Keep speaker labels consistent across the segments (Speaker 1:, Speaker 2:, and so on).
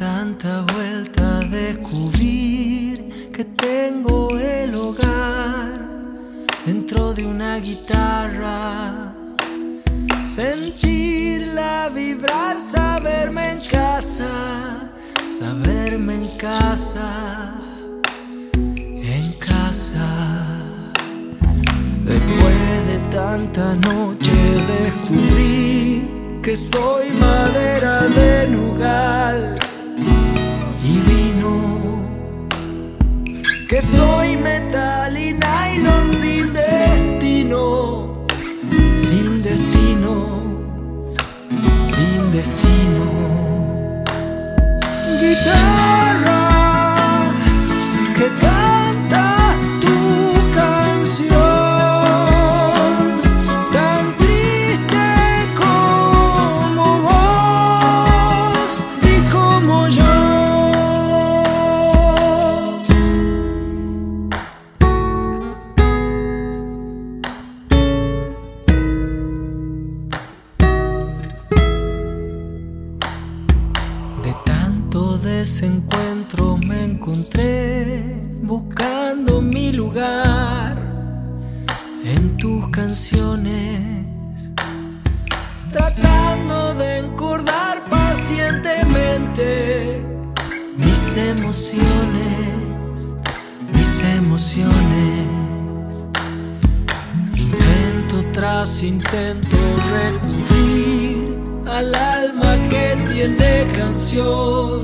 Speaker 1: tanta vuelta descubrir que tengo el hogar dentro de una guitarra. Sentirla vibrar, saberme en casa, saberme en casa, en casa. Después de tanta noche descubrí que soy madera de que soy metal y nylon sin destino, sin destino, sin destino. Guitarra que De tanto desencuentro me encontré buscando mi lugar en tus canciones, tratando de encordar pacientemente mis emociones, mis emociones. Intento tras intento recurrir al alma que tiene canción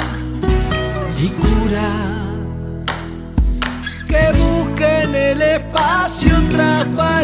Speaker 1: y cura. Que busque en el espacio transparente